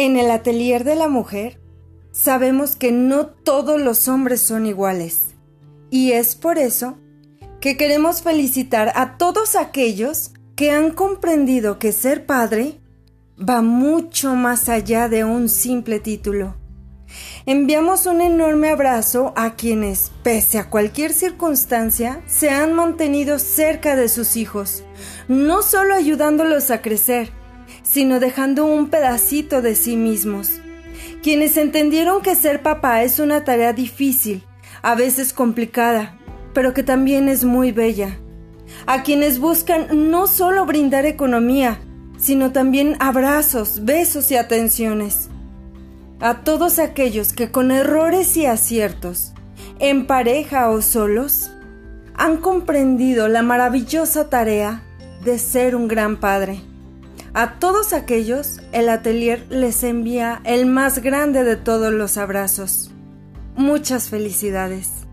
En el atelier de la mujer sabemos que no todos los hombres son iguales y es por eso que queremos felicitar a todos aquellos que han comprendido que ser padre va mucho más allá de un simple título. Enviamos un enorme abrazo a quienes, pese a cualquier circunstancia, se han mantenido cerca de sus hijos, no solo ayudándolos a crecer, sino dejando un pedacito de sí mismos. Quienes entendieron que ser papá es una tarea difícil, a veces complicada, pero que también es muy bella. A quienes buscan no solo brindar economía, sino también abrazos, besos y atenciones. A todos aquellos que con errores y aciertos, en pareja o solos, han comprendido la maravillosa tarea de ser un gran padre. A todos aquellos, el atelier les envía el más grande de todos los abrazos. Muchas felicidades.